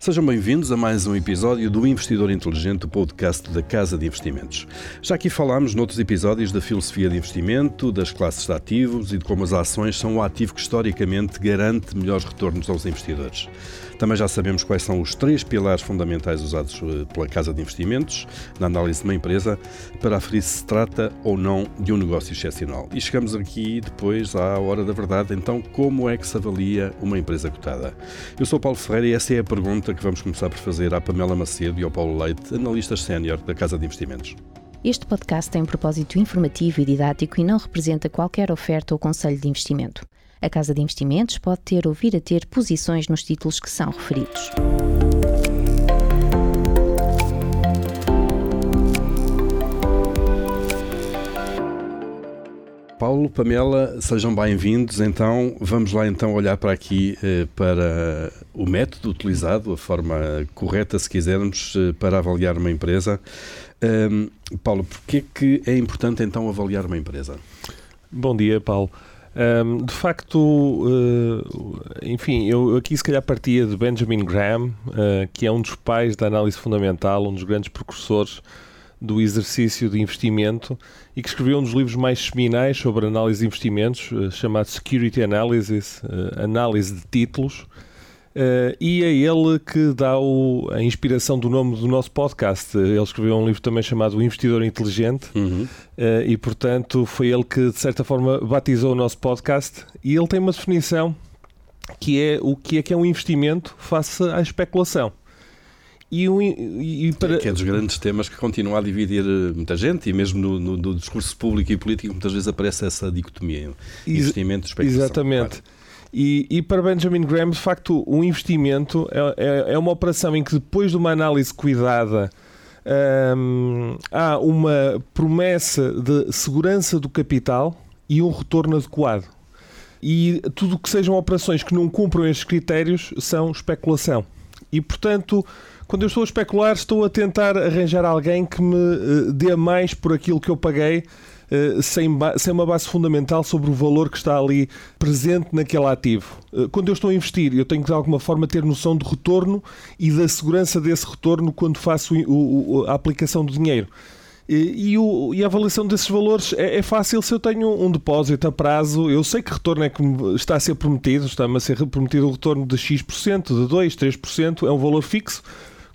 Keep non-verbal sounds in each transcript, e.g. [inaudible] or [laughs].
Sejam bem-vindos a mais um episódio do Investidor Inteligente, o podcast da Casa de Investimentos. Já aqui falámos noutros episódios da filosofia de investimento, das classes de ativos e de como as ações são o ativo que historicamente garante melhores retornos aos investidores. Também já sabemos quais são os três pilares fundamentais usados eh, pela Casa de Investimentos na análise de uma empresa para aferir se se trata ou não de um negócio excepcional. E chegamos aqui depois à hora da verdade. Então, como é que se avalia uma empresa cotada? Eu sou Paulo Ferreira e essa é a pergunta que vamos começar por fazer à Pamela Macedo e ao Paulo Leite, analistas sénior da Casa de Investimentos. Este podcast tem um propósito informativo e didático e não representa qualquer oferta ou conselho de investimento. A Casa de Investimentos pode ter ou vir a ter posições nos títulos que são referidos. Paulo, Pamela, sejam bem-vindos. Então, vamos lá então olhar para aqui eh, para o método utilizado, a forma correta, se quisermos, eh, para avaliar uma empresa. Um, Paulo, porquê que é importante então avaliar uma empresa? Bom dia, Paulo. Um, de facto, uh, enfim, eu aqui se calhar partia de Benjamin Graham, uh, que é um dos pais da análise fundamental, um dos grandes precursores do exercício de investimento e que escreveu um dos livros mais seminais sobre análise de investimentos, uh, chamado Security Analysis, análise de títulos, Uh, e é ele que dá o, a inspiração do nome do nosso podcast. Ele escreveu um livro também chamado O Investidor Inteligente uhum. uh, e, portanto, foi ele que, de certa forma, batizou o nosso podcast. E ele tem uma definição que é o que é que é um investimento face à especulação. E, um, e para... Que é dos grandes temas que continua a dividir eh, muita gente e mesmo no, no, no discurso público e político muitas vezes aparece essa dicotomia. Investimento e especulação. Exatamente. Claro. E, e, para Benjamin Graham, de facto, o investimento é, é, é uma operação em que depois de uma análise cuidada hum, há uma promessa de segurança do capital e um retorno adequado. E tudo o que sejam operações que não cumpram estes critérios são especulação. E, portanto, quando eu estou a especular, estou a tentar arranjar alguém que me uh, dê mais por aquilo que eu paguei eh, sem, sem uma base fundamental sobre o valor que está ali presente naquele ativo. Eh, quando eu estou a investir, eu tenho que de alguma forma ter noção do retorno e da segurança desse retorno quando faço o, o, a aplicação do dinheiro. E, e, o, e, a avaliação desses valores é, é, fácil se eu tenho um depósito a prazo. Eu sei que retorno é que está a ser prometido, está-me a ser prometido um retorno de X%, de 2%, 3%, é um valor fixo.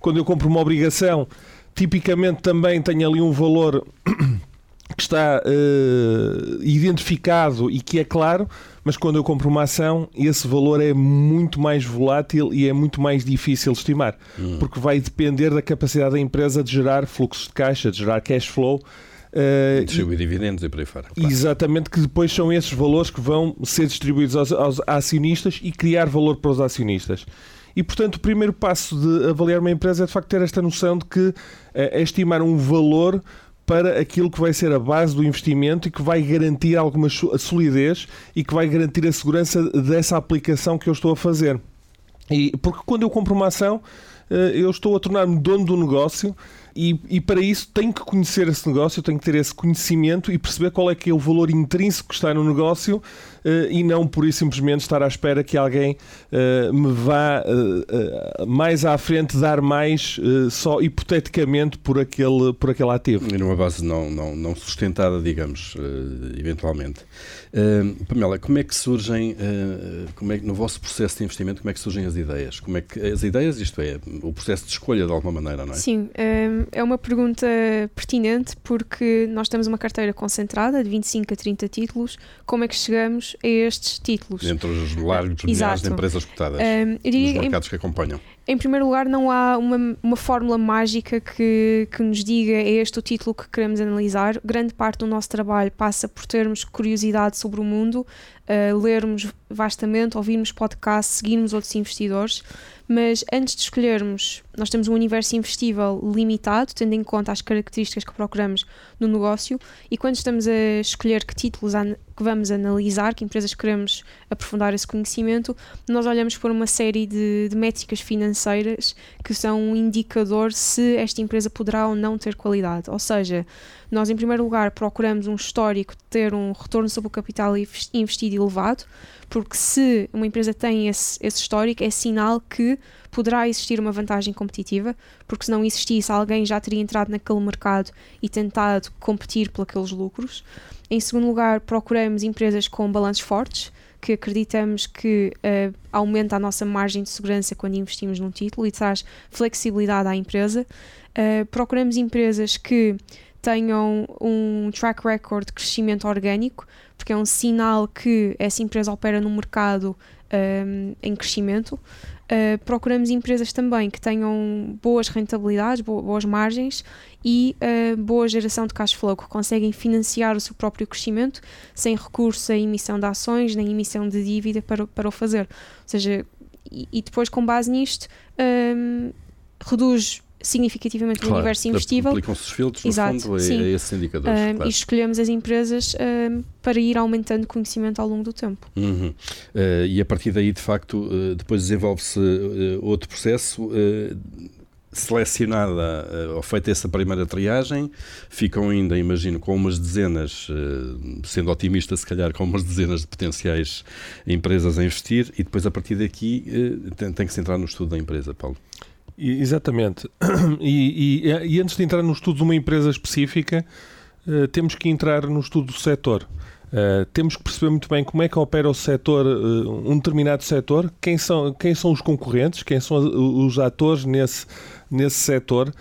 Quando eu compro uma obrigação, tipicamente também tenho ali um valor que está uh, identificado e que é claro, mas quando eu compro uma ação, esse valor é muito mais volátil e é muito mais difícil de estimar, hum. porque vai depender da capacidade da empresa de gerar fluxos de caixa, de gerar cash flow. Uh, distribuir dividendos e por aí fora. Claro. Exatamente, que depois são esses valores que vão ser distribuídos aos, aos acionistas e criar valor para os acionistas. E, portanto, o primeiro passo de avaliar uma empresa é, de facto, ter esta noção de que é estimar um valor para aquilo que vai ser a base do investimento e que vai garantir alguma solidez e que vai garantir a segurança dessa aplicação que eu estou a fazer. E, porque quando eu compro uma ação, eh, eu estou a tornar-me dono do negócio e, e, para isso tenho que conhecer esse negócio, tenho que ter esse conhecimento e perceber qual é que é o valor intrínseco que está no negócio e não por isso simplesmente estar à espera que alguém uh, me vá uh, mais à frente dar mais só hipoteticamente por aquele, por aquele ativo. E numa base não, não, não sustentada, digamos, eventualmente. Pamela, como é que surgem, como é que, no vosso processo de investimento, como é que surgem as ideias? Como é que, as ideias, isto é, o processo de escolha de alguma maneira, não é? Sim, um é uma pergunta pertinente porque nós temos uma carteira concentrada de 25 a 30 títulos. Como é que chegamos a estes títulos? Entre os largos milhares de empresas cotadas, um, nos mercados que acompanham. Em primeiro lugar, não há uma, uma fórmula mágica que, que nos diga é este o título que queremos analisar. Grande parte do nosso trabalho passa por termos curiosidade sobre o mundo, uh, lermos vastamente, ouvirmos podcasts, seguirmos outros investidores mas antes de escolhermos, nós temos um universo investível limitado, tendo em conta as características que procuramos no negócio, e quando estamos a escolher que títulos que vamos analisar, que empresas queremos aprofundar esse conhecimento, nós olhamos por uma série de, de métricas financeiras que são um indicador se esta empresa poderá ou não ter qualidade. Ou seja, nós, em primeiro lugar, procuramos um histórico de ter um retorno sobre o capital investido elevado, porque se uma empresa tem esse, esse histórico, é sinal que poderá existir uma vantagem competitiva, porque se não existisse, alguém já teria entrado naquele mercado e tentado competir por aqueles lucros. Em segundo lugar, procuramos empresas com balanços fortes, que acreditamos que uh, aumenta a nossa margem de segurança quando investimos num título e traz flexibilidade à empresa. Uh, procuramos empresas que tenham um track record de crescimento orgânico, porque é um sinal que essa empresa opera num mercado um, em crescimento. Uh, procuramos empresas também que tenham boas rentabilidades, boas margens e uh, boa geração de cash flow, que conseguem financiar o seu próprio crescimento sem recurso à emissão de ações nem emissão de dívida para, para o fazer. Ou seja, e, e depois, com base nisto, um, reduz significativamente claro, o universo investível. Aplicam-se os filtros, Exato, no fundo, sim. a, esses indicadores. Um, claro. E escolhemos as empresas um, para ir aumentando conhecimento ao longo do tempo. Uhum. Uh, e a partir daí, de facto, uh, depois desenvolve-se uh, outro processo. Selecionada ou feita essa primeira triagem, ficam ainda, imagino, com umas dezenas, sendo otimista, se calhar, com umas dezenas de potenciais empresas a investir, e depois, a partir daqui, tem, tem que se entrar no estudo da empresa, Paulo. Exatamente. [clears throat] E, e, e, antes de entrar no estudo de uma empresa específica, uh, temos que entrar no estudo do setor. Uh, temos que perceber muito bem como é que opera o setor, uh, um determinado setor, quem são, quem são os concorrentes, quem são os atores nesse, nesse setor,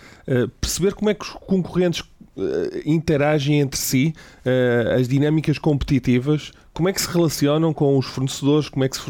perceber como é que os concorrentes interagem entre si, as dinâmicas competitivas, como é que se relacionam com os fornecedores, como é que se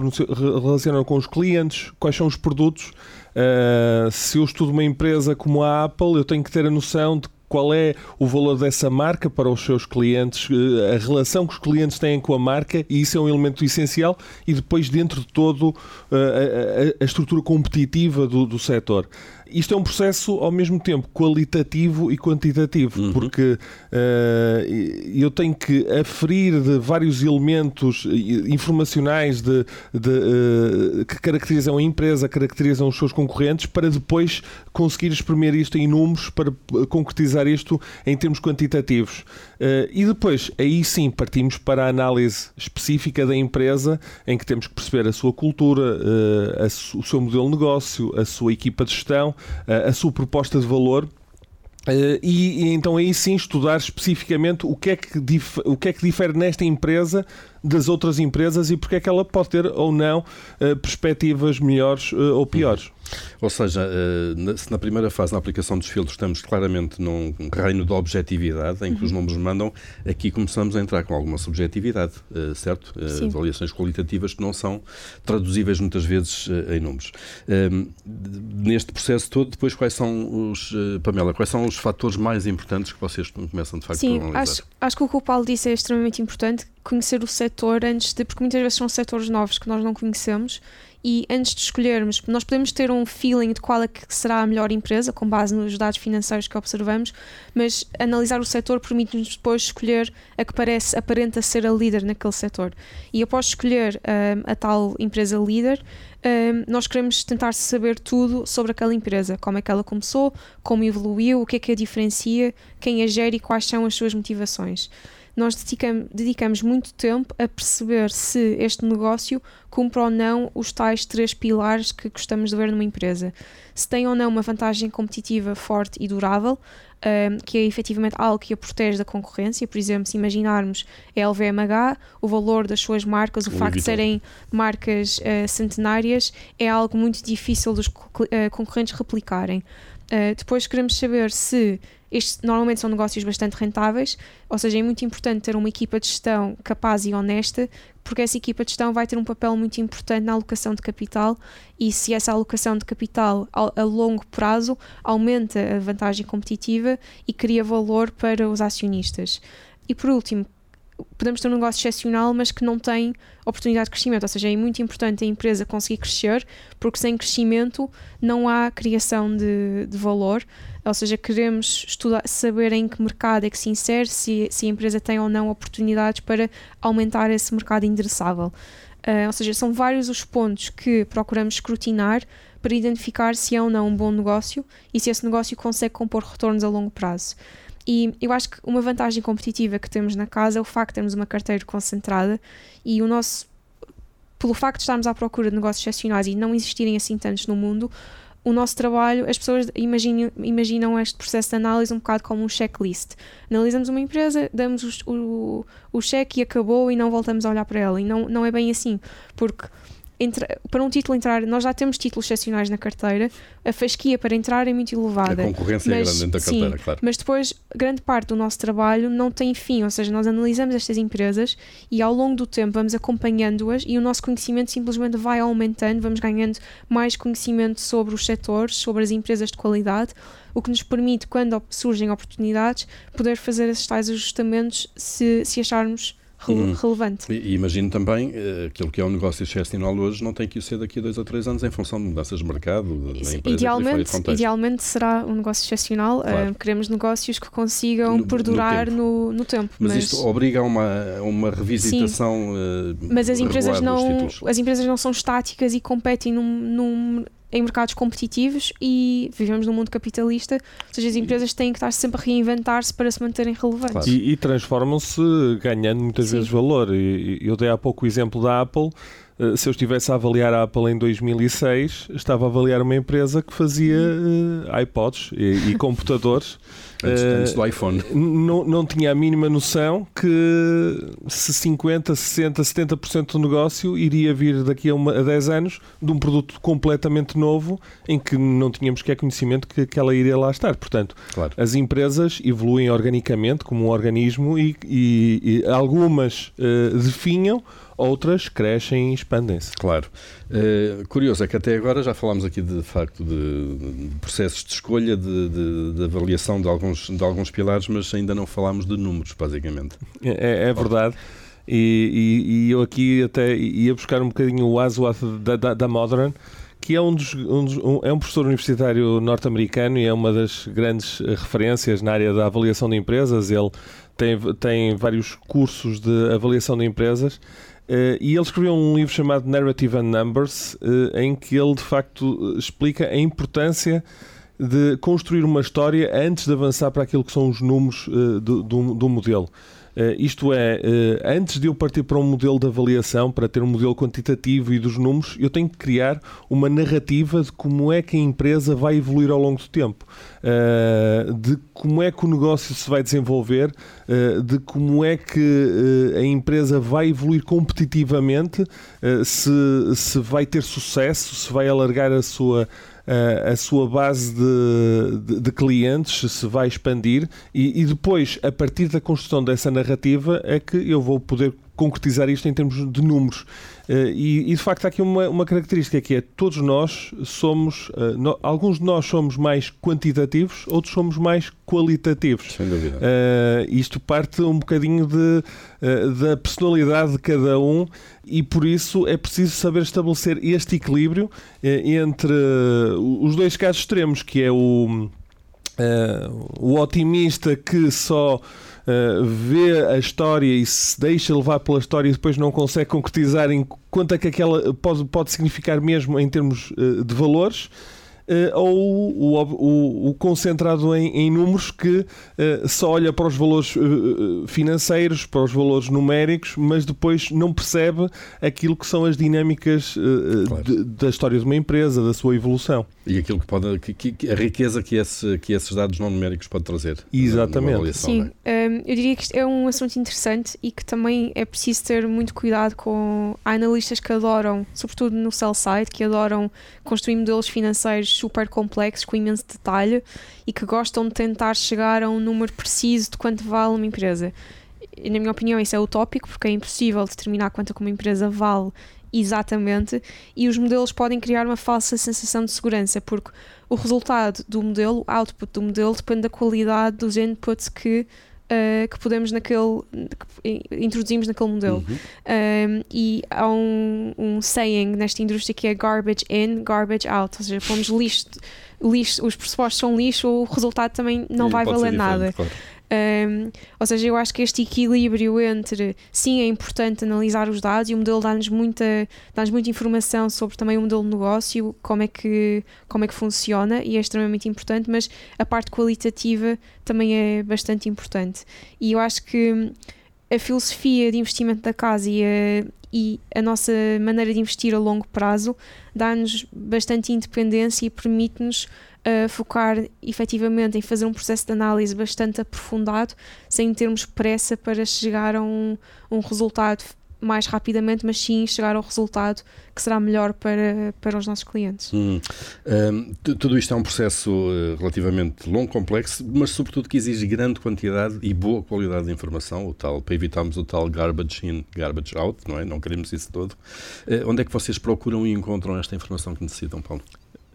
relacionam com os clientes, quais são os produtos Uh, se eu estudo uma empresa como a Apple, eu tenho que ter a noção de qual é o valor dessa marca para os seus clientes, eh, a relação que os clientes têm com a marca, e isso é um elemento essencial, e depois dentro de todo eh, a, a, a estrutura competitiva do, do setor isto é um processo ao mesmo tempo qualitativo e quantitativo, uhum. porque uh, eu tenho que aferir de vários elementos informacionais de, de uh, que caracterizam a empresa, caracterizam os seus concorrentes, para depois conseguir exprimir isto em números, para concretizar isto em termos quantitativos. Uh, e depois, aí sim, partimos para a análise específica da empresa, em que temos que perceber a sua cultura, a, o seu modelo de negócio, a sua equipa de gestão, a sua proposta de valor. Uh, e, e, então aí sim estudar especificamente o que, é que o que é que difere nesta empresa das outras empresas e porque é que ela pode ter ou não uh, perspectivas melhores uh, ou piores. Ou seja, uh, se na primeira fase, na aplicação dos filtros, estamos claramente num reino de objetividade, em que uhum. os números mandam, aqui começamos a entrar com alguma subjetividade, certo? avaliações qualitativas que não são traduzíveis muitas vezes em números. Ehm, neste processo todo, depois, quais são os, Pamela, quais são os fatores mais importantes que vocês começam de facto Sim, a analisar? Acho, acho que o que o Paulo disse é extremamente importante, conhecer o setor antes de. Porque muitas vezes são setores novos que nós não conhecemos e antes de escolhermos, nós podemos ter um feeling de qual é que será a melhor empresa, com base nos dados financeiros que observamos, mas analisar o setor permite-nos depois escolher a que parece, aparenta ser a líder naquele setor. E após escolher um, a tal empresa líder, um, nós queremos tentar saber tudo sobre aquela empresa, como é que ela começou, como evoluiu, o que é que a diferencia, quem a gera e quais são as suas motivações nós dedicamos, dedicamos muito tempo a perceber se este negócio cumpre ou não os tais três pilares que gostamos de ver numa empresa. Se tem ou não uma vantagem competitiva forte e durável, um, que é efetivamente algo que a protege da concorrência. Por exemplo, se imaginarmos a LVMH, o valor das suas marcas, o, o facto de serem marcas uh, centenárias, é algo muito difícil dos uh, concorrentes replicarem. Uh, depois queremos saber se estes normalmente são negócios bastante rentáveis, ou seja, é muito importante ter uma equipa de gestão capaz e honesta, porque essa equipa de gestão vai ter um papel muito importante na alocação de capital e se essa alocação de capital a, longo prazo aumenta a vantagem competitiva e cria valor para os acionistas. E por último, podemos ter um negócio excepcional, mas que não tem oportunidade de crescimento. Ou seja, é muito importante a empresa conseguir crescer, porque sem crescimento não há criação de, de valor. Ou seja, queremos estudar, saber em que mercado é que se insere, se, se a empresa tem ou não oportunidades para aumentar esse mercado endereçável. Uh, ou seja, são vários os pontos que procuramos escrutinar para identificar se é ou não um bom negócio e se esse negócio consegue compor retornos a longo prazo. E eu acho que uma vantagem competitiva que temos na casa é o facto de termos uma carteira concentrada e o nosso pelo facto de estarmos à procura de negócios excepcionais e não existirem assim tantos no mundo, o nosso trabalho, as pessoas imaginam, imaginam este processo de análise um bocado como um checklist. Analisamos uma empresa, damos o, o, o cheque e acabou e não voltamos a olhar para ela. E não, não é bem assim, porque entra, para um título entrar, nós já temos títulos excepcionais na carteira, a fasquia para entrar é muito elevada. A concorrência mas, é grande dentro da carteira, sim, claro. Mas depois, grande parte do nosso trabalho não tem fim, ou seja, nós analisamos estas empresas e ao longo do tempo vamos acompanhando-as e o nosso conhecimento simplesmente vai aumentando, vamos ganhando mais conhecimento sobre os setores, sobre as empresas de qualidade, o que nos permite, quando surgem oportunidades, poder fazer esses tais ajustamentos se, se acharmos Hum. relevante. E, e, imagino também uh, aquilo que é um negócio excepcional hoje não tem que o ser daqui a dois ou três anos em função de mudanças de mercado, empresa idealmente, idealmente será um negócio excepcional. Claro. Uh, queremos negócios que consigam no, perdurar no tempo. No, no tempo mas, mas, isto obriga a uma, uma revisitação. Uh, mas as empresas não as empresas não são estáticas e competem num, num em mercados competitivos e vivemos num mundo capitalista, ou seja, as empresas têm que estar sempre a reinventar-se para se manterem relevantes. Claro. E, e transformam-se ganhando muitas Sim. vezes valor. E, eu dei há pouco o exemplo da Apple. Eh, se eu estivesse a avaliar a Apple em 2006, estava a avaliar uma empresa que fazia uh, iPods e, e computadores Antes, uh, antes do iPhone. Não, não tinha a mínima noção que se 50, 60, 70% do negócio iria vir daqui a, uma, a 10 anos de um produto completamente novo em que não tínhamos qualquer conhecimento que, que ela iria lá estar. Portanto, claro. as empresas evoluem organicamente como um organismo e, e, e algumas uh, definham outras crescem e expandem-se. Claro. Uh, curioso é que até agora já falámos aqui de, de facto de, de, processos de escolha, de, de, avaliação de alguns, de alguns pilares, mas ainda não falámos de números, basicamente. É, é verdade. E, e, e, eu aqui até ia buscar um bocadinho o Aswath da, da, da Modern, que é um, dos, um, um, é um professor universitário norte-americano e é uma das grandes referências na área da avaliação de empresas. Ele tem, tem vários cursos de avaliação de empresas Uh, e ele escreveu um livro chamado Narrative and Numbers, uh, em que ele de facto explica a importância de construir uma história antes de avançar para aquilo que são os números uh, do, do, do modelo. Uh, isto é, uh, antes de eu partir para um modelo de avaliação, para ter um modelo quantitativo e dos números, eu tenho que criar uma narrativa de como é que a empresa vai evoluir ao longo do tempo, uh, de como é que o negócio se vai desenvolver, de como é que a empresa vai evoluir competitivamente, se, se vai ter sucesso, se vai alargar a sua a sua base de, de, de, clientes se vai expandir e, e, depois, a partir da construção dessa narrativa, é que eu vou poder concretizar isto em termos de números. Uh, e, e, de facto há aqui uma, uma característica que é todos nós somos, uh, no, alguns de nós somos mais quantitativos, outros somos mais qualitativos. Sem dúvida. Uh, isto parte um bocadinho de, da personalidade de cada um e por isso é preciso saber estabelecer este equilíbrio entre os dois casos extremos, que é o, o otimista que só uh, vê a história e se deixa levar pela história e depois não consegue concretizar em quanto é que aquela pode, pode significar mesmo em termos uh, de valores uh, ou o, o, o, concentrado em, em números que uh, só olha para os valores uh, financeiros, para os valores numéricos, mas depois não percebe aquilo que são as dinâmicas claro. de, da história de uma empresa, da sua evolução. E aquilo que pode, que, que, a riqueza que, esse, que esses dados não numéricos pode trazer. Exatamente. Sim, é? um, eu diria que isto é um assunto interessante e que também é preciso ter muito cuidado com. Há analistas que adoram, sobretudo no sell side, que adoram construir modelos financeiros super complexos, com imenso detalhe e que gostam de tentar chegar a um número preciso de quanto vale uma empresa. Na minha opinião, isso é utópico, porque é impossível determinar quanto é uma empresa vale exatamente e os modelos podem criar uma falsa sensação de segurança, porque o resultado do modelo, o output do modelo, depende da qualidade dos inputs que uh, que podemos naquele que introduzimos naquele modelo. Uhum. Um, e há um, um saying nesta indústria que é garbage in, garbage out, ou seja, pomos lixo, lixo os pressupostos são lixo, o resultado também não vai valer nada. Claro. Um, ou seja, eu acho que este equilíbrio entre sim é importante analisar os dados e o modelo dá-nos muita, dá muita informação sobre também o modelo de negócio, como é, que, como é que funciona e é extremamente importante, mas a parte qualitativa também é bastante importante. E eu acho que a filosofia de investimento da casa e a, e a nossa maneira de investir a longo prazo dá-nos bastante independência e permite-nos uh, focar efetivamente em fazer um processo de análise bastante aprofundado, sem termos pressa para chegar a um, um resultado mais rapidamente, mas sim chegar ao resultado que será melhor para, para os nossos clientes. Hum. Um, tudo isto é um processo uh, relativamente longo, complexo, mas sobretudo que exige grande quantidade e boa qualidade de informação, o tal, para evitarmos o tal garbage in, garbage out, não é? Não queremos isso todo. Uh, onde é que vocês procuram e encontram esta informação que necessitam, Paulo?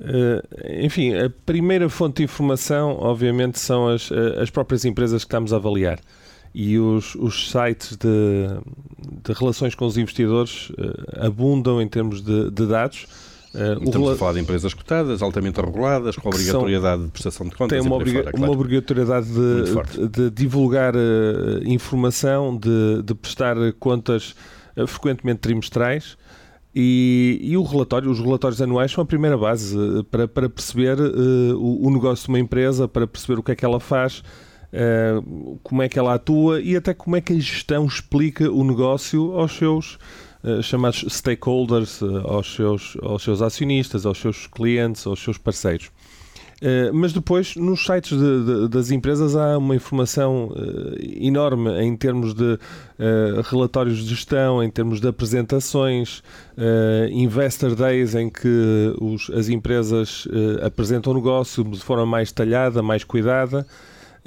Uh, enfim, a primeira fonte de informação, obviamente, são as, as próprias empresas que estamos a avaliar e os, os sites de, de, relações com os investidores uh, abundam em termos de, de dados. Uh, Estamos a falar de empresas cotadas, altamente reguladas, com obrigatoriedade de prestação de contas. Tem uma, obriga fora, claro. uma obrigatoriedade de, de divulgar uh, informação, de, de prestar contas uh, frequentemente trimestrais. E, e, o relatório, os relatórios anuais são a primeira base para, para perceber o, o negócio de uma empresa, para perceber o que é que ela faz, como é que ela atua e até como é que a gestão explica o negócio aos seus uh, chamados stakeholders, uh, aos, seus, aos seus acionistas, aos seus clientes, aos seus parceiros. Mas depois, nos sites de, de, das empresas, há uma informação enorme em termos de relatórios de gestão, em termos de apresentações, investor days em que os, as empresas apresentam o negócio de forma mais detalhada, mais cuidada.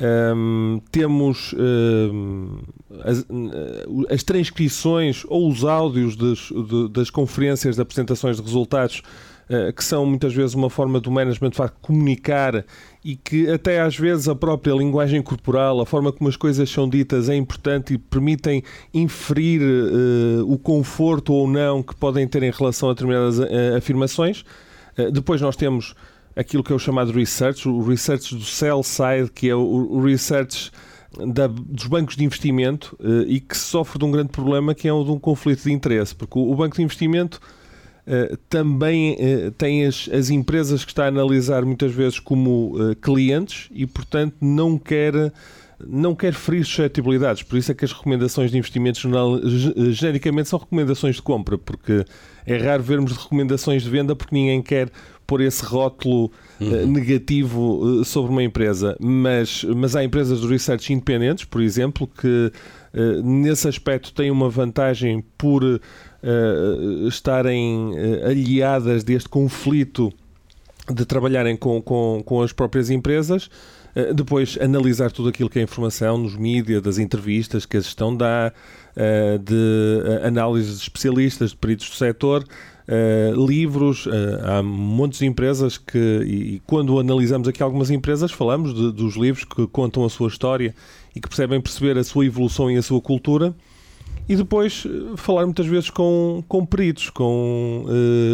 Um, temos um, as, uh, as, transcrições ou os áudios das, de, das conferências de apresentações de resultados, uh, que são muitas vezes uma forma do management de facto comunicar e que até às vezes a própria linguagem corporal, a forma como as coisas são ditas é importante e permitem inferir uh, o conforto ou não que podem ter em relação a determinadas afirmações. depois nós temos aquilo que é o chamado research, o research do sell side, que é o, research da, dos bancos de investimento uh, e que sofre de um grande problema que é o de um conflito de interesse, porque o, banco de investimento uh, também uh, tem as, as, empresas que está a analisar muitas vezes como clientes e, portanto, não quer não quer ferir suscetibilidades, por isso é que as recomendações de investimentos genericamente são recomendações de compra, porque é raro vermos recomendações de venda porque ninguém quer pôr esse rótulo eh, uhum. uh, negativo uh, sobre uma empresa, mas, mas há empresas de research independentes, por exemplo, que uh, nesse aspecto têm uma vantagem por estarem aliadas deste conflito de trabalharem com, com, com as próprias empresas. Depois, analisar tudo aquilo que é informação nos mídias, das entrevistas que a gestão dá, de análises de especialistas, de peritos do setor, Uh, livros, uh, há montes de empresas que, e, quando analisamos aqui algumas empresas, falamos de, dos livros que contam a sua história e que percebem perceber a sua evolução e a sua cultura. E depois uh, falar muitas vezes com, com peritos, com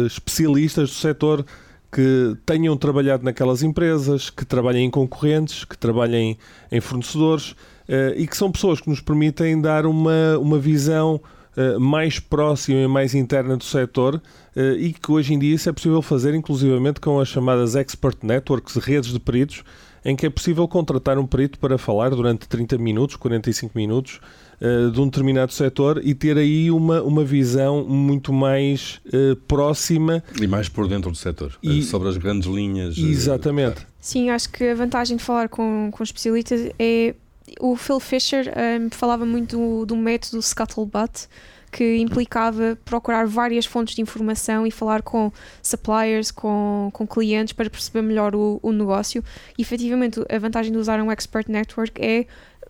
especialistas do setor que tenham trabalhado naquelas empresas, que trabalhem em concorrentes, que trabalhem em fornecedores e que são pessoas que nos permitem dar uma, uma visão eh, mais próxima e mais interna do setor eh, e que hoje em dia isso é possível fazer inclusivamente com as chamadas expert networks, redes de peritos, em que é possível contratar um perito para falar durante 30 minutos, 45 minutos uh, de um determinado setor e ter aí uma, uma visão muito mais uh, próxima. E mais por dentro do setor, e, sobre as grandes linhas. Exatamente. Sim, acho que a vantagem de falar com, com especialistas é o Phil Fisher um, falava muito do, do método Scuttlebutt, que implicava procurar várias fontes de informação e falar com suppliers, com, com clientes para perceber melhor o, o negócio. E efetivamente, a vantagem de usar um expert network é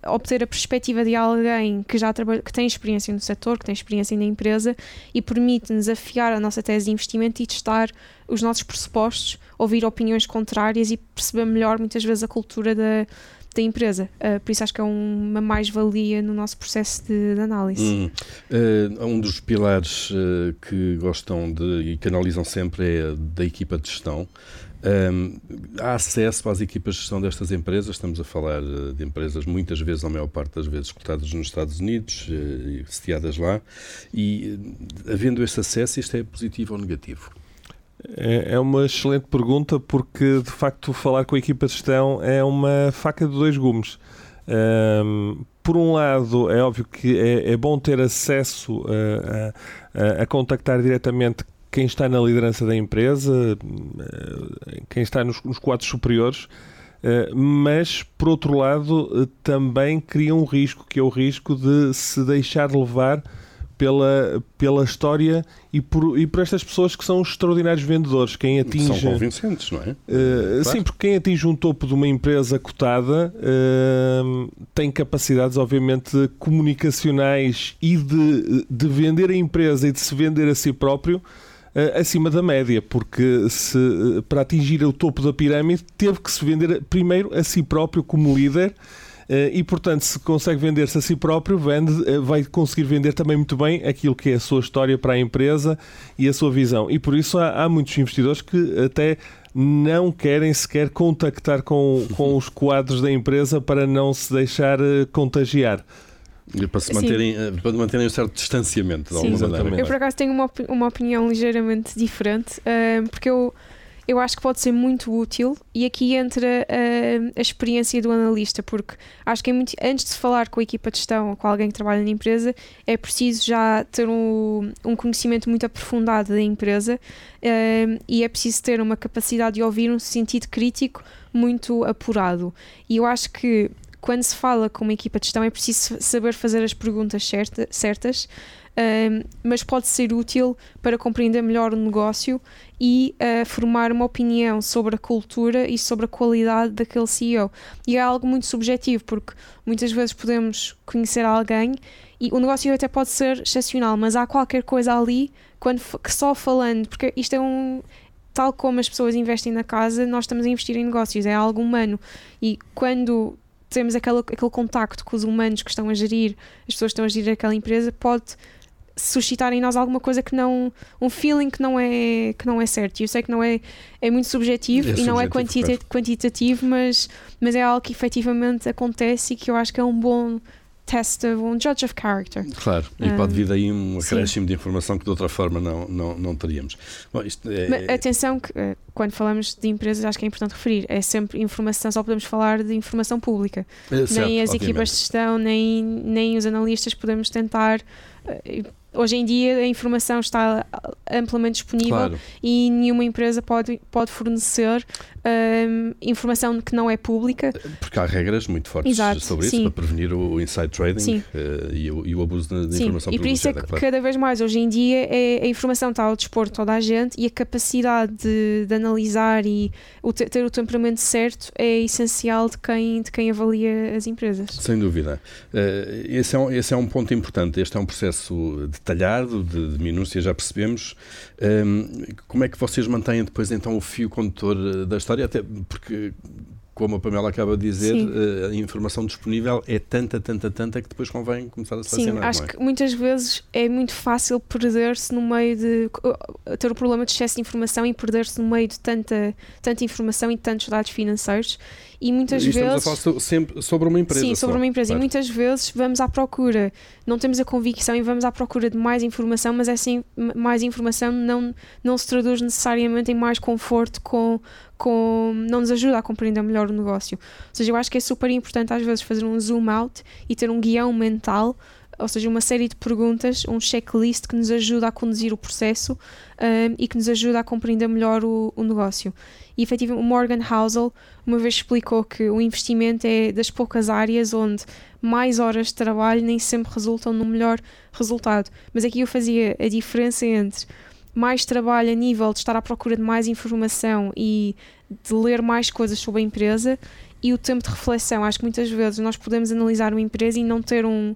obter a perspectiva de alguém que já trabalha, que tem experiência no setor, que tem experiência na empresa e permite-nos afiar a nossa tese de investimento e testar os nossos pressupostos, ouvir opiniões contrárias e perceber melhor muitas vezes a cultura da, da empresa. Uh, por isso acho que é uma mais-valia no nosso processo de, de análise. Hum. Uh, um dos pilares uh, que gostam de e que analisam sempre é da equipa de gestão. Um, há acesso às equipas de gestão destas empresas, estamos a falar de empresas muitas vezes, a maior parte das vezes, cotadas nos Estados Unidos e sediadas lá, e havendo esse acesso, isto é positivo ou negativo? É, é uma excelente pergunta porque, de facto, falar com a equipa de gestão é uma faca de dois gumes. Um, por um lado, é óbvio que é, é bom ter acesso a, a, a, contactar diretamente quem está na liderança da empresa, quem está nos, nos quadros superiores, mas por outro lado também cria um risco, que é o risco de se deixar levar pela, pela história e por, e por estas pessoas que são extraordinários vendedores. Quem atinge, são convincentes, não é? Uh, claro. Sim, porque quem atinge um topo de uma empresa cotada uh, tem capacidades, obviamente, comunicacionais e de, de vender a empresa e de se vender a si próprio uh, acima da média, porque se, para atingir o topo da pirâmide teve que se vender primeiro a si próprio como líder eh, e, portanto, se consegue vender-se a si próprio, vende, eh, vai conseguir vender também muito bem aquilo que é a sua história para a empresa e a sua visão. E por isso há, há muitos investidores que até não querem sequer contactar com, com os quadros da empresa para não se deixar eh, contagiar. E para se manterem, para manterem um certo distanciamento, de alguma maneira. Eu, por acaso, tenho uma, uma opinião ligeiramente diferente, porque eu eu acho que pode ser muito útil e aqui entra uh, a experiência do analista, porque acho que é muito, antes de falar com a equipa de gestão ou com alguém que trabalha na empresa, é preciso já ter um, um conhecimento muito aprofundado da empresa uh, e é preciso ter uma capacidade de ouvir um sentido crítico muito apurado. E eu acho que quando se fala com uma equipa de gestão é preciso saber fazer as perguntas certa, certas um, mas pode ser útil para compreender melhor o negócio e uh, formar uma opinião sobre a cultura e sobre a qualidade daquele CEO. E é algo muito subjetivo, porque muitas vezes podemos conhecer alguém e o negócio até pode ser excepcional, mas há qualquer coisa ali quando, que só falando, porque isto é um. Tal como as pessoas investem na casa, nós estamos a investir em negócios, é algo humano. E quando temos aquele, aquele contacto com os humanos que estão a gerir, as pessoas que estão a gerir aquela empresa, pode suscitar em nós alguma coisa que não um feeling que não é que não é certo. E eu sei que não é é muito subjetivo é e não é quantita quantitativo, mas mas é algo que efetivamente acontece e que eu acho que é um bom test um judge of character. Claro, e pode vir daí um acréscimo de informação que de outra forma não, não, não teríamos. Bom, é, Mas, atenção que eh, quando falamos de empresas acho que é importante referir, é sempre informação, só podemos falar de informação pública. É, certo, nem as obviamente. equipas de gestão, nem, nem os analistas podemos tentar eh, hoje em dia a informação está amplamente disponível claro. e nenhuma empresa pode, pode fornecer um, informação que não é pública. Porque há regras muito fortes Exato, sobre isso sim. para prevenir o inside trading uh, e, o, e, o, abuso da, sim. informação E por isso é que claro. cada vez mais hoje em dia é, a informação está ao dispor de toda a gente e a capacidade de, de analisar e o, ter o temperamento certo é essencial de quem, de quem avalia as empresas. Sem dúvida. Uh, esse, é um, esse é um ponto importante. Este é um processo detalhado, de, de minúcia, já percebemos. Um, como é que vocês mantêm depois então o fio condutor eh, da história? Até porque como a Pamela acaba de dizer, Sim. Eh, a informação disponível é tanta, tanta, tanta que depois convém começar a selecionar. Sim, acho é? que muitas vezes é muito fácil perder-se no meio de. ter o problema de excesso de informação e perder-se no meio de tanta, tanta informação e tantos dados financeiros. E muitas e vezes. Estamos a falar sempre sobre uma empresa. Sim, sobre só. uma empresa. Claro. E muitas vezes vamos à procura, não temos a convicção e vamos à procura de mais informação, mas essa mais informação não, não se traduz necessariamente em mais conforto com, com. não nos ajuda a compreender melhor o negócio. Ou seja, eu acho que é super importante às vezes fazer um zoom out e ter um guião mental ou seja, uma série de perguntas, um checklist que nos ajuda a conduzir o processo um, e que nos ajuda a compreender melhor o, o negócio. E efetivamente, o Morgan Housel uma vez explicou que o investimento é das poucas áreas onde mais horas de trabalho nem sempre resultam no melhor resultado. Mas aqui eu fazia a diferença entre mais trabalho a nível de estar à procura de mais informação e de ler mais coisas sobre a empresa e o tempo de reflexão. Acho que muitas vezes nós podemos analisar uma empresa e não ter um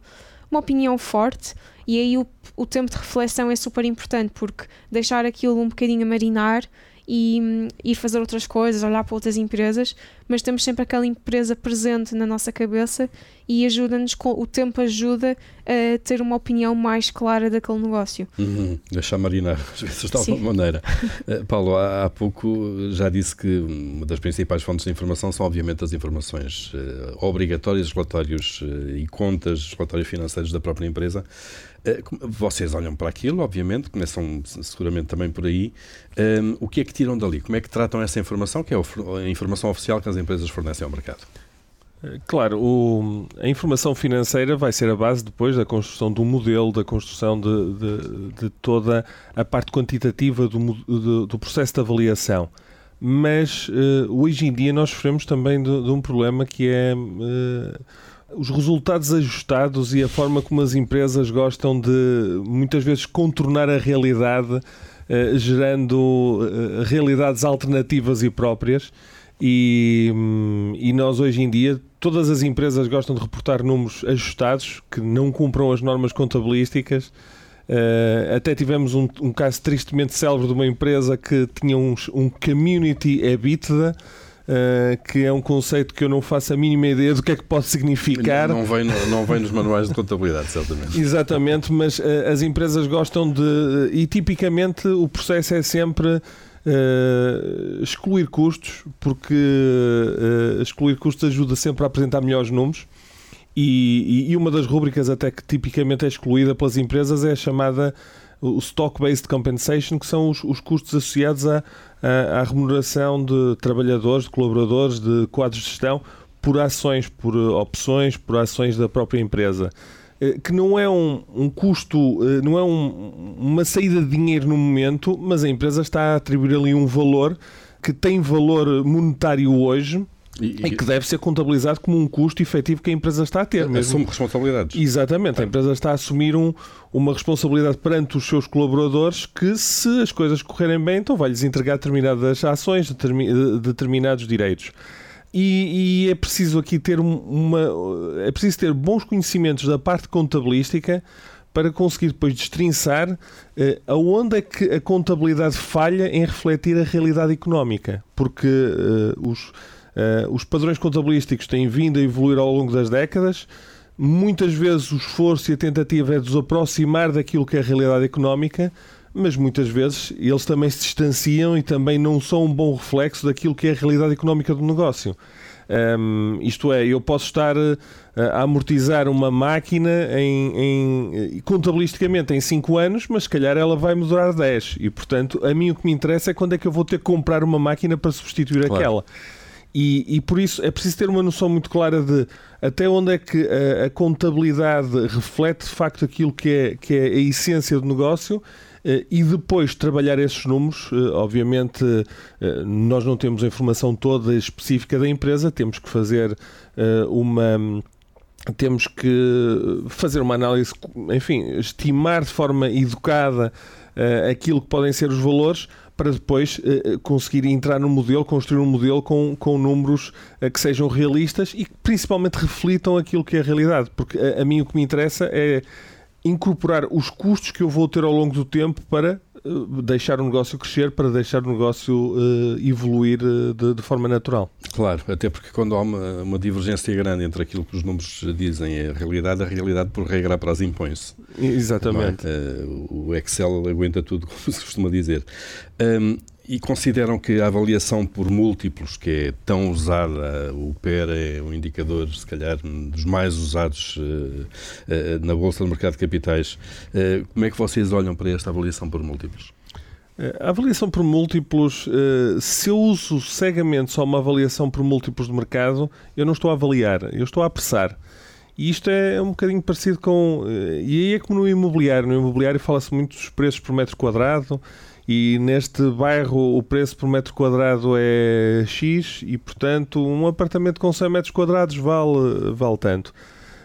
uma opinião forte e aí o, o tempo de reflexão é super importante porque deixar aquilo um bocadinho a marinar e ir fazer outras coisas, olhar para outras empresas, mas temos sempre aquela empresa presente na nossa cabeça e ajuda-nos, o tempo ajuda a ter uma opinião mais clara daquele negócio. Uhum, deixar marinar, às vezes de alguma maneira. Uh, [laughs] Paulo, há, há, pouco já disse que uma das principais fontes de informação são, obviamente, as informações uh, obrigatórias, relatórios uh, e contas, relatórios financeiros da própria empresa. Vocês olham para aquilo, obviamente, começam seguramente também por aí. Um, o que é que tiram dali? Como é que tratam essa informação, que é a informação oficial que as empresas fornecem ao mercado? Claro, o, a informação financeira vai ser a base depois da construção do modelo, da construção de, de, de toda a parte quantitativa do, do, processo de avaliação. Mas uh, hoje em dia nós sofremos também de, de um problema que é os resultados ajustados e a forma como as empresas gostam de muitas vezes contornar a realidade, uh, gerando realidades alternativas e próprias. E, hum, e nós hoje em dia todas as empresas gostam de reportar números ajustados que não cumpram as normas contabilísticas. Uh, até tivemos um, um, caso tristemente célebre de uma empresa que tinha um, um community EBITDA. Uh, que é um conceito que eu não faço a mínima ideia do que é que pode significar. Não, não, vem, não, vem nos manuais de contabilidade, certamente. Exatamente, mas uh, as empresas gostam de. E tipicamente o processo é sempre Uh, excluir custos, porque uh, excluir custos ajuda sempre a apresentar melhores números. E, e, uma das rubricas até que tipicamente é excluída pelas empresas é a chamada o Stock-Based Compensation, que são os, os custos associados à, à, à, remuneração de trabalhadores, de colaboradores, de quadros de gestão, por ações, por opções, por ações da própria empresa. Eh, que não é um, um custo, eh, não é um, uma saída de dinheiro no momento, mas a empresa está a atribuir ali um valor que tem valor monetário hoje, e, e, que deve ser contabilizado como um custo efetivo que a empresa está a ter. Mesmo. Assume responsabilidades. Exatamente, a empresa está a assumir um, uma responsabilidade perante os seus colaboradores que, se as coisas correrem bem, então vai-lhes entregar determinadas ações, determinados direitos. E, e, é preciso aqui ter uma. É preciso ter bons conhecimentos da parte contabilística para conseguir depois destrinçar eh, aonde é que a contabilidade falha em refletir a realidade económica. Porque eh, os, eh, os padrões contabilísticos têm vindo a evoluir ao longo das décadas. Muitas vezes o esforço e a tentativa é de os aproximar daquilo que é a realidade económica, mas muitas vezes eles também se distanciam e também não são um bom reflexo daquilo que é a realidade económica do negócio. Um, isto é, eu posso estar uh, a amortizar uma máquina em, em, contabilisticamente em 5 anos, mas se calhar ela vai me durar 10. E portanto, a mim o que me interessa é quando é que eu vou ter que comprar uma máquina para substituir claro. aquela. E, e, por isso é preciso ter uma noção muito clara de até onde é que a, a contabilidade reflete de facto aquilo que é, que é a essência do negócio eh, e depois trabalhar esses números, eh, obviamente eh, nós não temos a informação toda específica da empresa, temos que fazer uma temos que fazer uma análise, enfim, estimar de forma educada aquilo que podem ser os valores para depois conseguir entrar no modelo, construir um modelo com, com números que sejam realistas e que principalmente reflitam aquilo que é a realidade. Porque a, a mim o que me interessa é incorporar os custos que eu vou ter ao longo do tempo para uh, deixar o negócio crescer, para deixar o negócio uh, evoluir uh, de, de, forma natural. Claro, até porque quando há uma, uma, divergência grande entre aquilo que os números dizem e a realidade, a realidade por regra para as impõe-se. Exatamente. É? o Excel aguenta tudo, [laughs] como se costuma dizer. Um, e consideram que a avaliação por múltiplos, que é tão usada, o PER é um indicador, se calhar, dos mais usados uh, uh, na Bolsa do Mercado de Capitais. Uh, como é que vocês olham para esta avaliação por múltiplos? A avaliação por múltiplos, se eu uso cegamente só uma avaliação por múltiplos de mercado, eu não estou a avaliar, eu estou a apressar. E isto é um bocadinho parecido com. E aí é como no imobiliário. No imobiliário fala-se muito dos preços por metro quadrado e neste bairro o preço por metro quadrado é X e, portanto, um apartamento com 100 metros quadrados vale, vale tanto.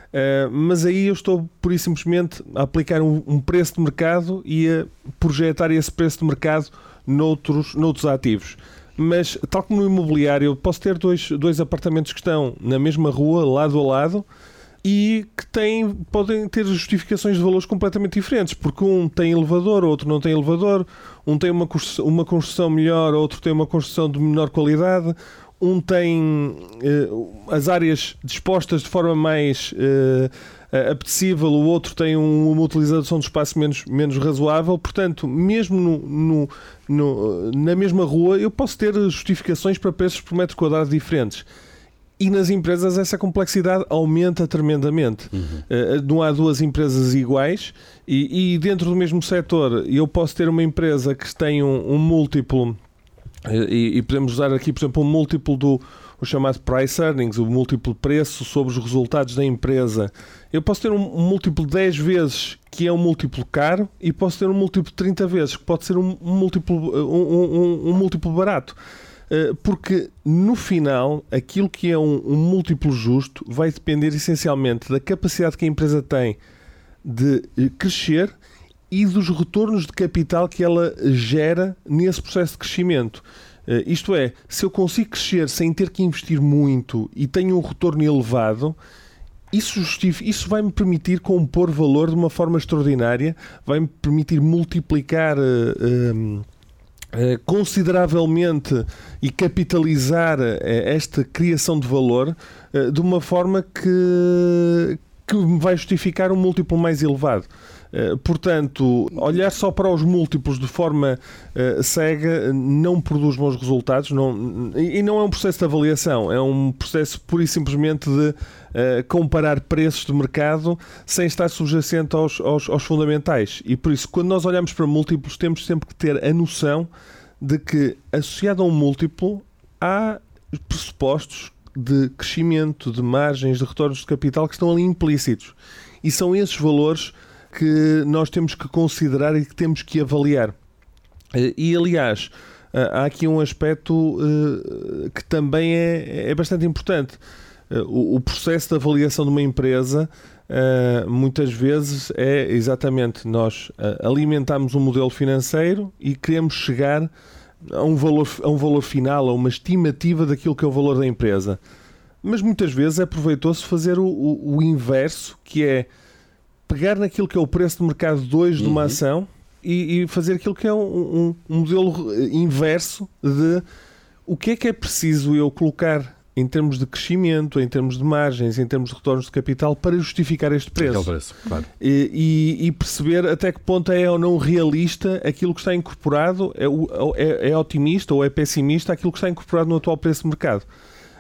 Uh, mas aí eu estou, por isso simplesmente, a aplicar um, um, preço de mercado e a projetar esse preço de mercado noutros, noutros ativos. Mas, tal como no imobiliário, eu posso ter dois, dois apartamentos que estão na mesma rua, lado a lado, e que têm, podem ter justificações de valores completamente diferentes, porque um tem elevador, outro não tem elevador, um tem uma construção, uma construção melhor, outro tem uma construção de menor qualidade, um tem eh, as áreas dispostas de forma mais eh, apetecível, o outro tem um, uma utilização de espaço menos, menos razoável. Portanto, mesmo no, no, no, na mesma rua, eu posso ter justificações para preços por metro quadrado diferentes. E nas empresas essa complexidade aumenta tremendamente. Uhum. Uh, não há duas empresas iguais e, e, dentro do mesmo setor eu posso ter uma empresa que tem um, um múltiplo E, e, podemos usar aqui, por exemplo, um múltiplo do o chamado price earnings, o múltiplo preço sobre os resultados da empresa. Eu posso ter um, um múltiplo 10 vezes que é um múltiplo caro e posso ter um múltiplo 30 vezes que pode ser um, um múltiplo, um, um, múltiplo barato. Eh, porque no final, aquilo que é um, um múltiplo justo vai depender essencialmente da capacidade que a empresa tem de eh, crescer e dos retornos de capital que ela gera nesse processo de crescimento. Uh, isto é, se eu consigo crescer sem ter que investir muito e tenho um retorno elevado, isso, isso vai-me permitir compor valor de uma forma extraordinária, vai-me permitir multiplicar. Uh, consideravelmente e capitalizar esta criação de valor de uma forma que, que vai justificar um múltiplo mais elevado. Eh, portanto, olhar só para os múltiplos de forma uh, cega não produz bons resultados não, e não é um processo de avaliação, é um processo pura e simplesmente de uh, comparar preços de mercado sem estar subjacente aos, aos, aos fundamentais. E por isso, quando nós olhamos para múltiplos, temos sempre que ter a noção de que, associado a um múltiplo, há pressupostos de crescimento, de margens, de retornos de capital que estão ali implícitos. E são esses valores que nós temos que considerar e que temos que avaliar. Eh, e aliás, eh, há aqui um aspecto eh, que também é, é bastante importante. O processo de avaliação de uma empresa muitas vezes é exatamente nós alimentamos um modelo financeiro e queremos chegar a um valor, a um valor final, a uma estimativa daquilo que é o valor da empresa. Mas muitas vezes é proveitoso fazer o, o, o inverso, que é pegar naquilo que é o preço de mercado 2 de uma uhum. ação e, e, fazer aquilo que é um, um, modelo inverso de o que é que é preciso eu colocar em termos de crescimento, em termos de margens, em termos de retornos de capital para justificar este preço. preço claro. e, e, e, perceber até que ponto é ou não realista aquilo que está incorporado, é, é, é otimista ou é pessimista aquilo que está incorporado no atual preço de mercado.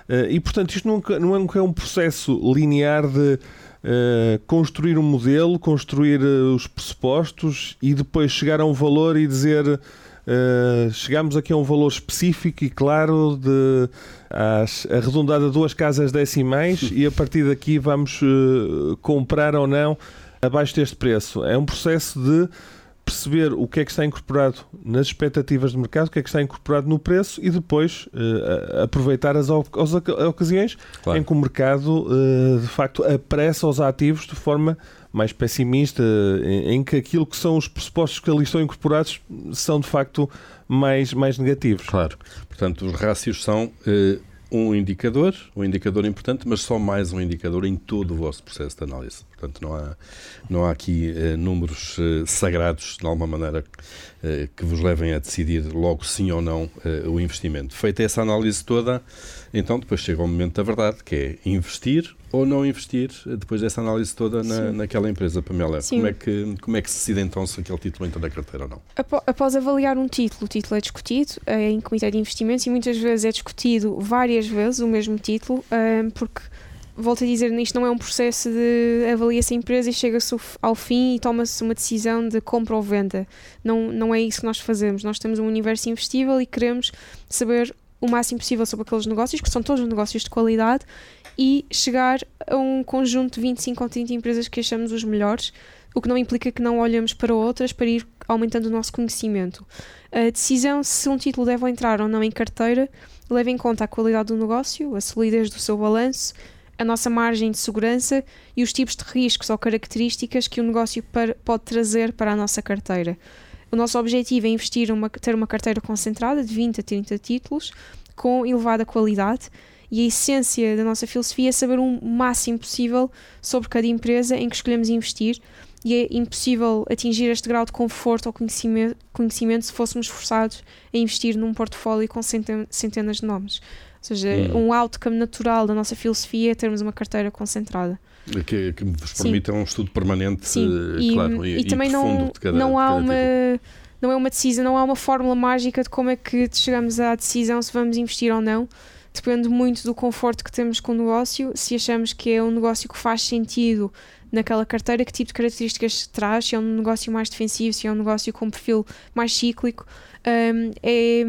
Eh, e portanto, isto nunca, não é um processo linear de uh, construir um modelo, construir uh, os pressupostos e depois chegar a um valor e dizer uh, chegamos aqui a um valor específico e claro de às, arredondada duas casas decimais e a partir daqui vamos comprar ou não abaixo deste preço. É um processo de perceber o que é que está incorporado nas expectativas de mercado, o que é que está incorporado no preço e depois uh, aproveitar as, as ocasiões claro. em que o mercado uh, de facto apressa os ativos de forma mais pessimista, em, em, que aquilo que são os pressupostos que ali estão incorporados são de facto mais, mais negativos. Claro, portanto os rácios são uh, um indicador, um indicador importante, mas só mais um indicador em todo o vosso processo de análise. Portanto, não há, não há aqui uh, números uh, sagrados, de alguma maneira, uh, que vos levem a decidir logo sim ou não o investimento. Feita essa análise toda, então depois chega o momento da verdade, que é investir ou não investir depois dessa análise toda na, naquela empresa, Pamela? Sim. Como é, que, como é que se decide então se aquele título entra na carteira ou não? Após avaliar um título, o título é discutido é em comitê de investimentos e muitas vezes é discutido várias vezes o mesmo título, porque volto a dizer, isto não é um processo de avalia-se a empresa e chega-se ao fim e toma-se uma decisão de compra ou venda. Não, não é isso que nós fazemos. Nós temos um universo investível e queremos saber o máximo possível sobre aqueles negócios, que são todos negócios de qualidade, e chegar a um conjunto de 25 ou 30 empresas que achamos os melhores, o que não implica que não olhemos para outras para ir aumentando o nosso conhecimento. A decisão se um título deve entrar ou não em carteira leva em conta a qualidade do negócio, a solidez do seu balanço, a nossa margem de segurança e os tipos de riscos ou características que o negócio pode trazer para a nossa carteira. O nosso objetivo é investir uma, ter uma carteira concentrada de 20 a 30 títulos com elevada qualidade e a essência da nossa filosofia é saber o máximo possível sobre cada empresa em que escolhemos investir e é impossível atingir este grau de conforto ou conhecimento, conhecimento se fôssemos forçados a investir num portfólio com centenas de nomes. Ou seja, hum. um outcome natural da nossa filosofia é termos uma carteira concentrada. Que, que vos permita um estudo permanente, Sim. Eh, e, claro, e, e também não, cada, não há uma não é uma decisão, não há uma fórmula mágica de como é que chegamos à decisão se vamos investir ou não. Depende muito do conforto que temos com o negócio, se achamos que é um negócio que faz sentido naquela carteira, que tipo de características traz, se é um negócio mais defensivo, se é um negócio com um perfil mais cíclico. Um, é,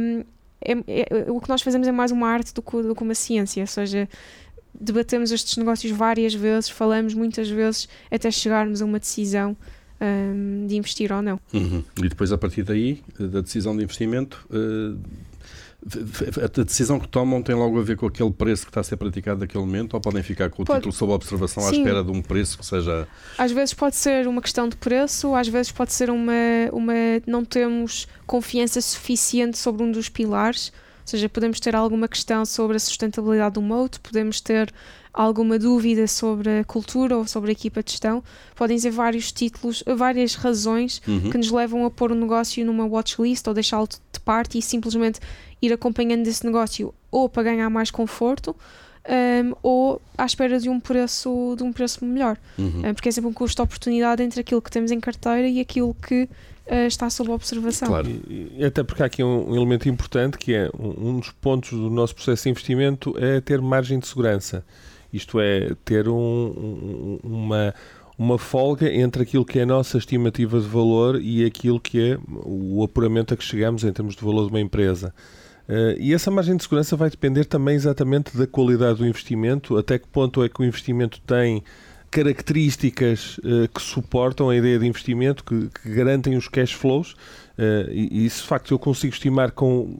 é, é, o que nós fazemos é mais uma arte do que, do que uma ciência, ou seja, debatemos estes negócios várias vezes, falamos muitas vezes até chegarmos a uma decisão de investir ou não. Uhum. E depois, a partir daí, da decisão de investimento, uh, a decisão que tomam tem logo a ver com aquele preço que está a ser praticado naquele momento ou podem ficar com o pode, título sob observação sim. à espera de um preço que seja. Às vezes pode ser uma questão de preço, às vezes pode ser uma. uma não temos confiança suficiente sobre um dos pilares, seja, podemos ter alguma questão sobre a sustentabilidade do mote, podemos ter alguma dúvida sobre a cultura ou sobre a equipa de gestão, podem ser vários títulos, várias razões uhum. que nos levam a pôr o um negócio numa watchlist ou deixá-lo de parte e simplesmente ir acompanhando esse negócio ou para ganhar mais conforto um, ou à espera de um preço, de um preço melhor. Uhum. Um, porque é sempre um custo de oportunidade entre aquilo que temos em carteira e aquilo que uh, está sob observação. Claro, e, até porque há aqui um, um elemento importante que é um, um, dos pontos do nosso processo de investimento é ter margem de segurança. Isto é, ter um, uma, uma folga entre aquilo que é a nossa estimativa de valor e aquilo que é o apuramento a que chegamos em termos de valor de uma empresa. Uh, e essa margem de segurança vai depender também exatamente da qualidade do investimento, até que ponto é que o investimento tem características uh, que suportam a ideia de investimento, que, que garantem os cash flows. Uh, e, e isso, de facto, eu consigo estimar com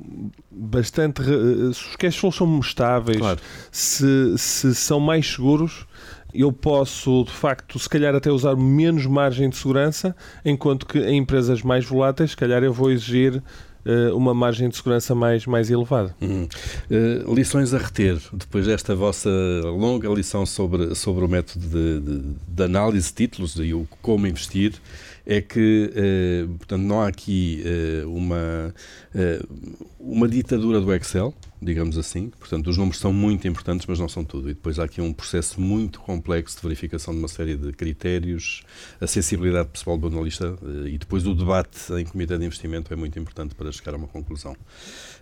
bastante. Uh, se os cash flows são estáveis, claro. se, se são mais seguros, eu posso, de facto, se calhar até usar menos margem de segurança, enquanto que em empresas mais voláteis, se calhar eu vou exigir uma margem de segurança mais, mais elevada. Uhum. Uh, lições a reter, depois desta vossa longa lição sobre, sobre o método de, de, de análise de títulos e o como investir, é que, uh, portanto, não há aqui uma, uma ditadura do Excel, digamos assim. Portanto, os números são muito importantes, mas não são tudo. E depois há aqui um processo muito complexo de verificação de uma série de critérios, a sensibilidade pessoal do analista eh, e depois o debate em comitê de investimento é muito importante para chegar a uma conclusão.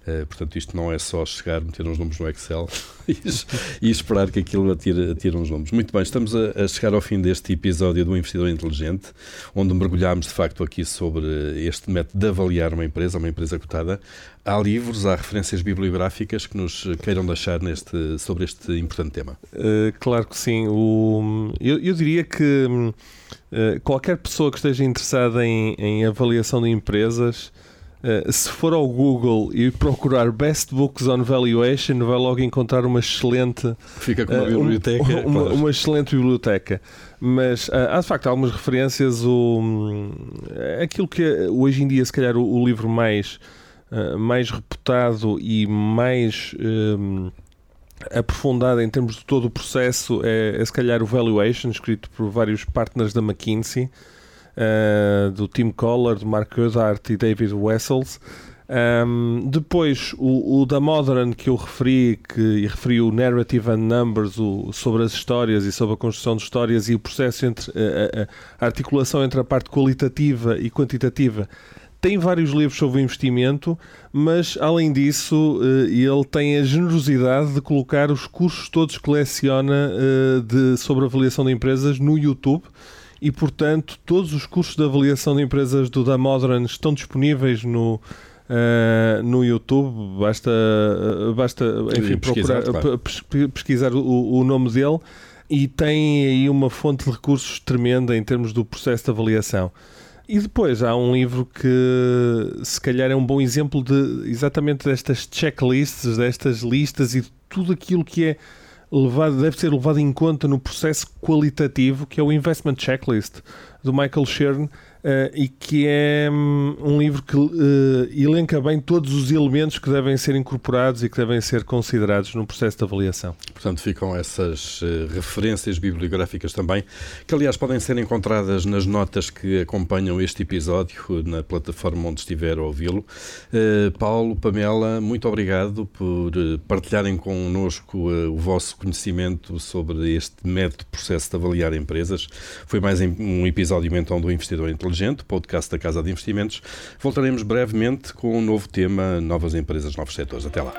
Uh, portanto, isto não é só chegar, meter uns números no Excel [laughs] e, esperar que aquilo atire, atire uns números. Muito bem, estamos a, a, chegar ao fim deste episódio do Investidor Inteligente, onde mergulhámos de facto aqui sobre este método de avaliar uma empresa, uma empresa cotada. Há livros, há referências bibliográficas que nos queiram deixar neste, sobre este importante tema? Uh, claro que sim. O, eu, eu diria que uh, qualquer pessoa que esteja interessada em, em avaliação de empresas Uh, se for ao Google e procurar Best Books on Valuation, vai logo encontrar uma excelente. Fica com uma uh, biblioteca. [laughs] uma, claro. uma, excelente biblioteca. Mas uh, há de facto algumas referências. O, um, aquilo que hoje em dia, se calhar, o, o livro mais, mais reputado e mais. Um, aprofundado em termos de todo o processo é, é se calhar o Valuation, escrito por vários partners da McKinsey, uh, do Tim Collar, do Mark Goddard e David Wessels. Um, depois, o, o, da Modern que eu referi, que referi o Narrative and Numbers, o, sobre as histórias e sobre a construção de histórias e o processo entre a, a, a articulação entre a parte qualitativa e quantitativa, tem vários livros sobre investimento, mas além disso, eh, ele tem a generosidade de colocar os cursos todos que leciona eh, de, sobre avaliação de empresas no YouTube e, portanto, todos os cursos de avaliação de empresas do Da Modern estão disponíveis no, Uh, no YouTube, basta, basta enfim, pesquisar, procurar, claro. pesquisar o, o, nome dele e tem aí uma fonte de recursos tremenda em termos do processo de avaliação. E depois há um livro que se calhar é um bom exemplo de exatamente destas checklists, destas listas e de tudo aquilo que é levado, deve ser levado em conta no processo qualitativo, que é o Investment Checklist do Michael Shern, e que é um, um livro que uh, elenca bem todos os elementos que devem ser incorporados e que devem ser considerados no processo de avaliação. Portanto, ficam essas uh, referências bibliográficas também, que aliás podem ser encontradas nas notas que acompanham este episódio na plataforma onde estiver a ouvi-lo. Paulo, Pamela, muito obrigado por partilharem connosco o vosso conhecimento sobre este método de processo de avaliar empresas. Foi mais um episódio então do Investidor Inteligente Inteligente, podcast da Casa de Investimentos. Voltaremos brevemente com um novo tema, novas empresas, novos setores. Até lá.